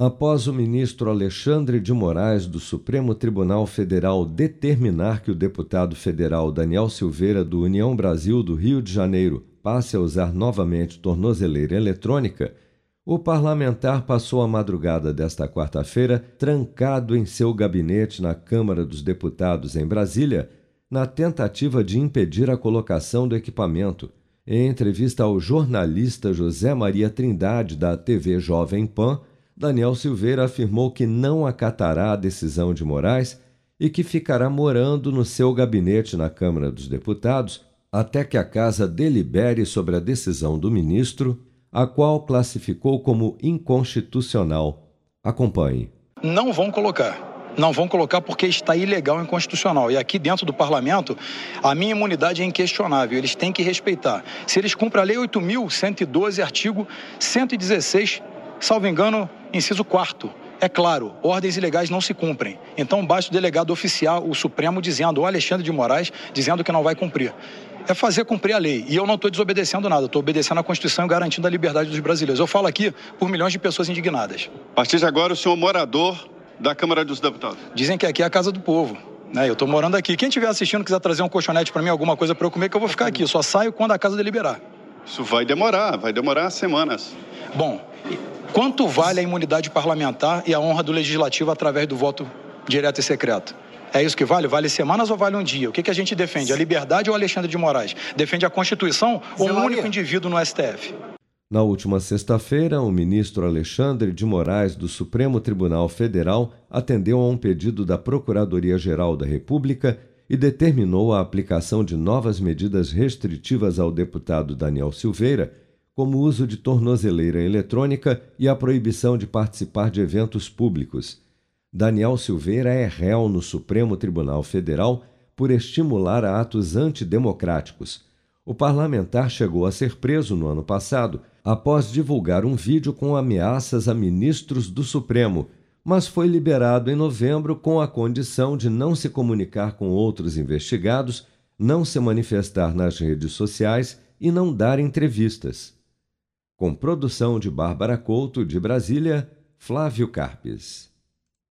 após o ministro Alexandre de Moraes do Supremo Tribunal Federal determinar que o deputado federal Daniel Silveira do União Brasil do Rio de Janeiro passe a usar novamente tornozeleira eletrônica, o parlamentar passou a madrugada desta quarta-feira trancado em seu gabinete na Câmara dos Deputados em Brasília, na tentativa de impedir a colocação do equipamento. Em entrevista ao jornalista José Maria Trindade da TV Jovem Pan, Daniel Silveira afirmou que não acatará a decisão de Moraes e que ficará morando no seu gabinete na Câmara dos Deputados até que a Casa delibere sobre a decisão do ministro, a qual classificou como inconstitucional. Acompanhe. Não vão colocar. Não vão colocar porque está ilegal e inconstitucional. E aqui dentro do parlamento, a minha imunidade é inquestionável. Eles têm que respeitar. Se eles cumprem a Lei 8.112, artigo 116, salvo engano, inciso 4 é claro, ordens ilegais não se cumprem. Então basta o delegado oficial, o Supremo, dizendo, o Alexandre de Moraes, dizendo que não vai cumprir. É fazer cumprir a lei. E eu não estou desobedecendo nada, estou obedecendo a Constituição e garantindo a liberdade dos brasileiros. Eu falo aqui por milhões de pessoas indignadas. A partir de agora, o senhor morador da Câmara dos Deputados. Dizem que aqui é a casa do povo. Né? Eu estou morando aqui. Quem estiver assistindo quiser trazer um colchonete para mim, alguma coisa para eu comer, que eu vou ficar aqui. Eu só saio quando a casa deliberar. Isso vai demorar, vai demorar semanas. Bom, Quanto vale a imunidade parlamentar e a honra do legislativo através do voto direto e secreto? É isso que vale? Vale semanas ou vale um dia? O que, que a gente defende? A liberdade ou Alexandre de Moraes? Defende a Constituição ou um único indivíduo no STF? Na última sexta-feira, o ministro Alexandre de Moraes, do Supremo Tribunal Federal, atendeu a um pedido da Procuradoria-Geral da República e determinou a aplicação de novas medidas restritivas ao deputado Daniel Silveira como o uso de tornozeleira eletrônica e a proibição de participar de eventos públicos. Daniel Silveira é réu no Supremo Tribunal Federal por estimular atos antidemocráticos. O parlamentar chegou a ser preso no ano passado após divulgar um vídeo com ameaças a ministros do Supremo, mas foi liberado em novembro com a condição de não se comunicar com outros investigados, não se manifestar nas redes sociais e não dar entrevistas com produção de Bárbara Couto de Brasília, Flávio Carpes.